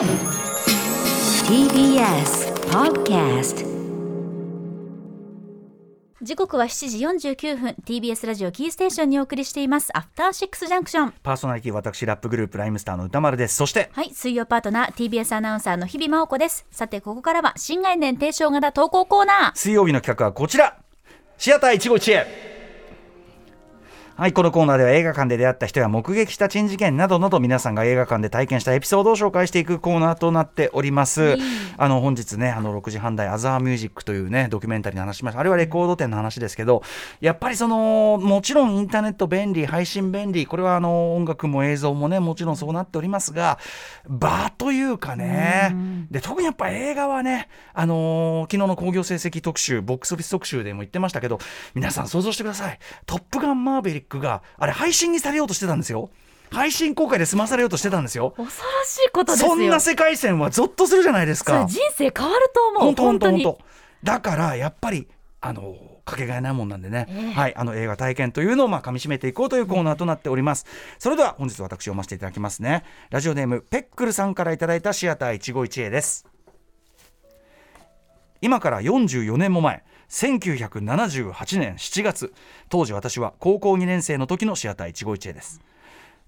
TBS Podcast 時刻は7時49分。TBS ラジオキーステーションにお送りしています。アフターシックスジャンクションパーソナリティ私ラップグループライムスターの歌丸です。そしてはい水曜パートナー TBS アナウンサーの日々真央子です。さてここからは新概念提唱型投稿コーナー。水曜日の企画はこちら。シアター一期一会はい、このコーナーでは映画館で出会った人や目撃した珍事件などなど皆さんが映画館で体験したエピソードを紹介していくコーナーとなっております。あの本日ね、あの6時半台アザーミュージックというねドキュメンタリーの話しました。あれはレコード店の話ですけど、やっぱりそのもちろんインターネット便利、配信便利、これはあの音楽も映像もねもちろんそうなっておりますが、場というかね、で特にやっぱ映画はね、あのー昨日の興行成績特集、ボックスオフィス特集でも言ってましたけど、皆さん想像してください。トップガンマーヴェリックがあれ配信にされようとしてたんですよ。配信公開で済まされようとしてたんですよ。恐ろしいことですよそんな世界線はゾッとするじゃないですか。人生変わると思う本当本当。だからやっぱりあのかけがえないもんなんでね、ええはい、あの映画体験というのをまあ噛み締めていこうというコーナーとなっております。それでは本日私読ませていただきますね。ラジオネームペックルさんからいただいたシアター一期一会です。今から44年も前1978年7月当時私は高校2年生の時のシアター一期一会です。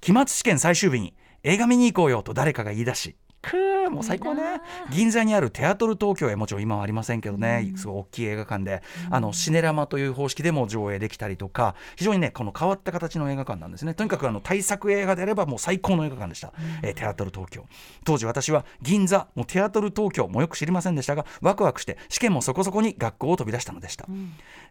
期末試験最終日に映画見に行こうよと誰かが言い出しくーもう最高ね。銀座にあるテアトル東京へもちろん今はありませんけどね、すごい大きい映画館で、あのシネラマという方式でも上映できたりとか非常にねこの変わった形の映画館なんですね。とにかくあの大作映画であればもう最高の映画館でした、えーテアトル東京。当時私は銀座もうテアトル東京もよく知りませんでしたがワクワクして試験もそこそこに学校を飛び出したのでした、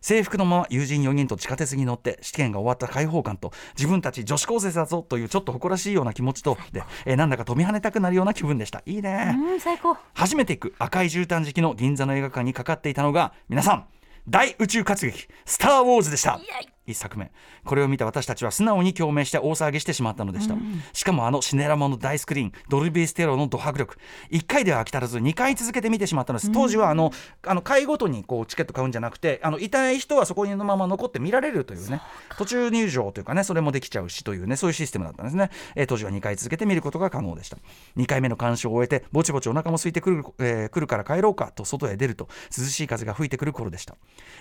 制服のまま友人4人と地下鉄に乗って試験が終わった開放感と自分たち女子高生だぞというちょっと誇らしいような気持ちとで、えーなんだか飛び跳ねたくなるような気分でした。いいね、うん最高。初めて行く赤い絨毯敷きの銀座の映画館にかかっていたのが皆さん大宇宙活劇「スター・ウォーズ」でした一作目。これを見た私たちは素直に共鳴して大騒ぎしてしまったのでした、しかもあのシネラマの大スクリーンドルビーステロのド迫力。1回では飽き足らず2回続けて見てしまったのです。当時はあのあの回ごとにこうチケット買うんじゃなくてあのいたい人はそこにのまま残って見られるというね。途中入場というかねそれもできちゃうしというねそういうシステムだったんですね、えー当時は2回続けて見ることが可能でした。2回目の鑑賞を終えてぼちぼちお腹も空いてくる,、えー来るから帰ろうかと外へ出ると涼しい風が吹いてくる頃でした。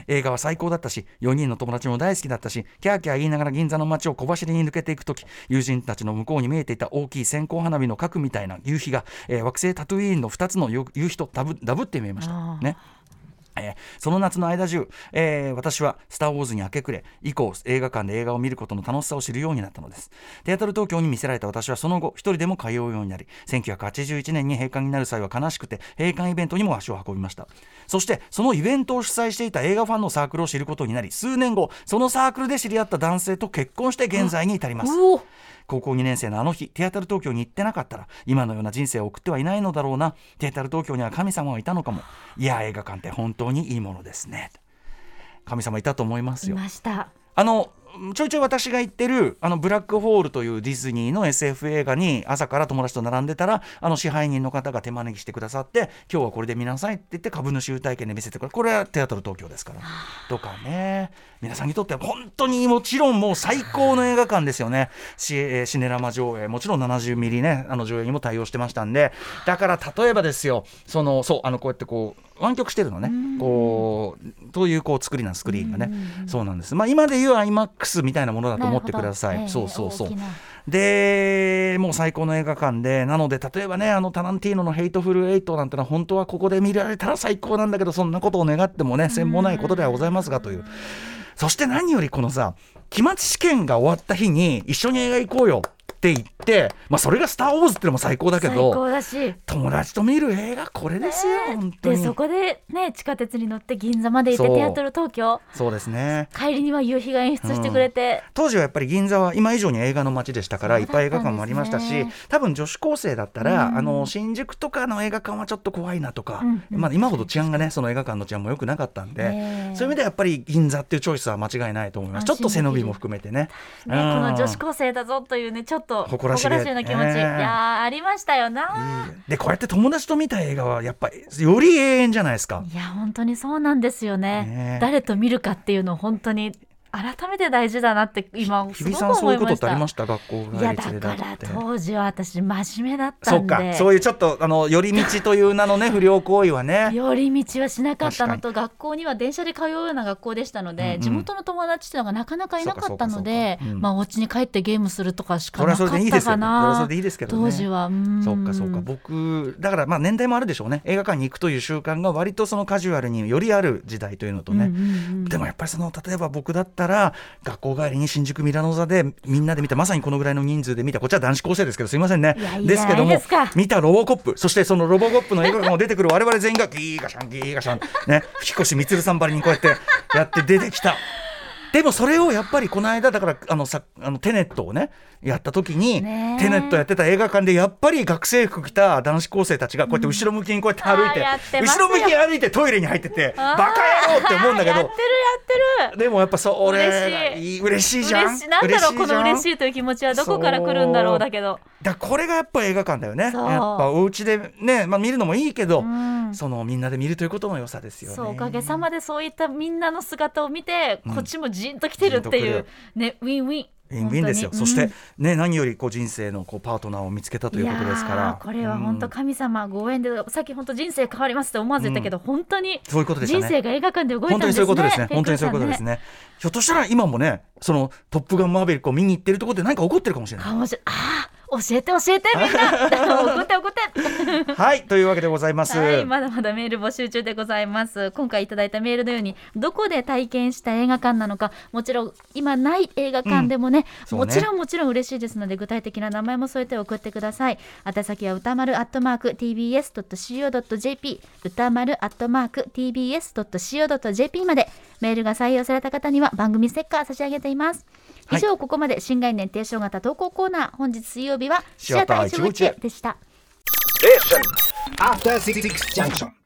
映画は最高だったし4人の友達も大好きだったしキャーキャー言いながら銀座の街を小走りに抜けていく時友人たちの向こうに見えていた大きい線香花火の核みたいな夕日が、えー惑星タトゥイーンの2つの夕夕日とダブダブって見えました。ねえーその夏の間中、えー私は「スター・ウォーズ」に明け暮れ以降映画館で映画を見ることの楽しさを知るようになったのです。テアトル東京に見せられた私はその後一人でも通うようになり1981年に閉館になる際は悲しくて閉館イベントにも足を運びました。そしてそのイベントを主催していた映画ファンのサークルを知ることになり数年後そのサークルで知り合った男性と結婚して現在に至ります。うお。高校2年生のあの日テアタル東京に行ってなかったら今のような人生を送ってはいないのだろうな。テアタル東京には神様がいたのかも。いや映画館って本当にいいものですね。神様いたと思いますいよました。あのちょいちょい私が言ってるあのブラックホールというディズニーの SF 映画に朝から友達と並んでたらあの支配人の方が手招きしてくださって今日はこれで見なさいって言って株主優待券で見せてくれるこれはテアトル東京ですから。とかね。皆さんにとっては本当にもちろんもう最高の映画館ですよね。シえーシネラマ上映。もちろん70ミリねあの上映にも対応してましたんで。だから例えばですよそのそうあのこうやってこう湾曲してるのね。こうというこう作りなんスクリーンがね。そうなんです。まあ今でいうみたいなものだと思ってください、なるほど。そうそうそう。でもう最高の映画館でなので例えばねあのタランティーノの「ヘイトフル・エイト」なんてのは本当はここで見られたら最高なんだけどそんなことを願ってもね詮ないことではございますがという。そして何よりこのさ期末試験が終わった日に一緒に映画行こうよって言って、まあ、それが「スター・ウォーズ」ってのも最高だけ最ど高だし。友達と見る映画これですよ、本当に。でそこでね地下鉄に乗って銀座まで行ってテアトル東京。そうですね。帰りには夕日が演出してくれて、当時はやっぱり銀座は今以上に映画の街でしたからいっぱい映画館もありましたし多分女子高生だったら、うん。あの新宿とかの映画館はちょっと怖いなとか、うんうん。まあ、今ほど治安がねその映画館の治安も良くなかったんで、そういう意味ではやっぱり銀座っていうチョイスは間違いないと思います。ちょっと背伸びも含めてね。ね、うん。この女子高生だぞというねちょっと誇らしげいな気持ち、ねいやーありましたよな、でこうやって友達と見た映画はやっぱりより永遠じゃないですか。いや本当にそうなんですよねね誰と見るかっていうのを本当に改めて大事だなって今すごく日比さんそうい思いうました。ことってありました学校帰いやだから当時は私真面目だったそっか。そういうちょっとあの寄り道という名のね不良行為はね。寄り道はしなかったのと学校には電車で通うような学校でしたので、うんうん。地元の友達っていうのがなかなかいなかったのでそうん。まあお家に帰ってゲームするとかしかなかっそれでいいですよたかないいですけどね。当時は。うん。そうかそうか。僕だからまあ年代もあるでしょうね。映画館に行くという習慣が割とそのカジュアルによりある時代というのとね、うんうんうんでもやっぱりその例えば僕だったら学校帰りに新宿ミラノ座でみんなで見たまさにこのぐらいの人数で見たこっちは男子高生ですけどすいませんね。ですけども見たロボコップそしてそのロボコップの映画館を出てくる我々全員がギーガシャンギーガシャンね。吹越光さんばりにこうやってやって出てきた。でもそれをやっぱりこの間だからあのさあのテネットをねやった時に、ねえ。テネットやってた映画館でやっぱり学生服着た男子高生たちがこうやって後ろ向きにこうやって歩いて,、あーやってますよ。後ろ向きに歩いてトイレに入っててバカ野郎って思うんだけどやってるやってる。でもやっぱそれ嬉しい。嬉しいじゃん。嬉しい。なんだろうこの嬉しいいという気持ちはどこから来るんだろうだけどだこれがやっぱ映画館だよね。やっぱお家でね、まあ、見るのもいいけど、うん。そのみんなで見るということの良さですよね。そうおかげさまでそういったみんなの姿を見て、うん。こっちもじんと来てるっていうじんとねウィンウィン。ウィンウィンですよ、本当に。そして、うん。ね何よりこう人生のこうパートナーを見つけたということですから。いやーこれは本当うん神様ご縁で、さっき本当人生変わりますって思わず言ったけど、本当にそういうことでしたね。人生が映画館で動いたん本当にですねそういうことですね。本当にそういうことですね。ひょっとしたら今もね、そのトップガンマーベリックを見に行ってるところで何か起こってるかもしれない。かもしれあー教えて教えてみんな 怒って怒って はい、というわけでございます。はい、まだまだメール募集中でございます。今回いただいたメールのように、どこで体験した映画館なのか、もちろん今ない映画館でもね、そうねもちろんもちろん嬉しいですので、具体的な名前も添えて送ってください。宛先は歌丸アットマーク tbs.co.jp、歌丸アットマーク tbs.co.jp まで、メールが採用された方には番組ステッカー差し上げています。以上、ここまで新概念提唱型投稿コーナー、本日水曜日はシアター151でした。After Six Junction.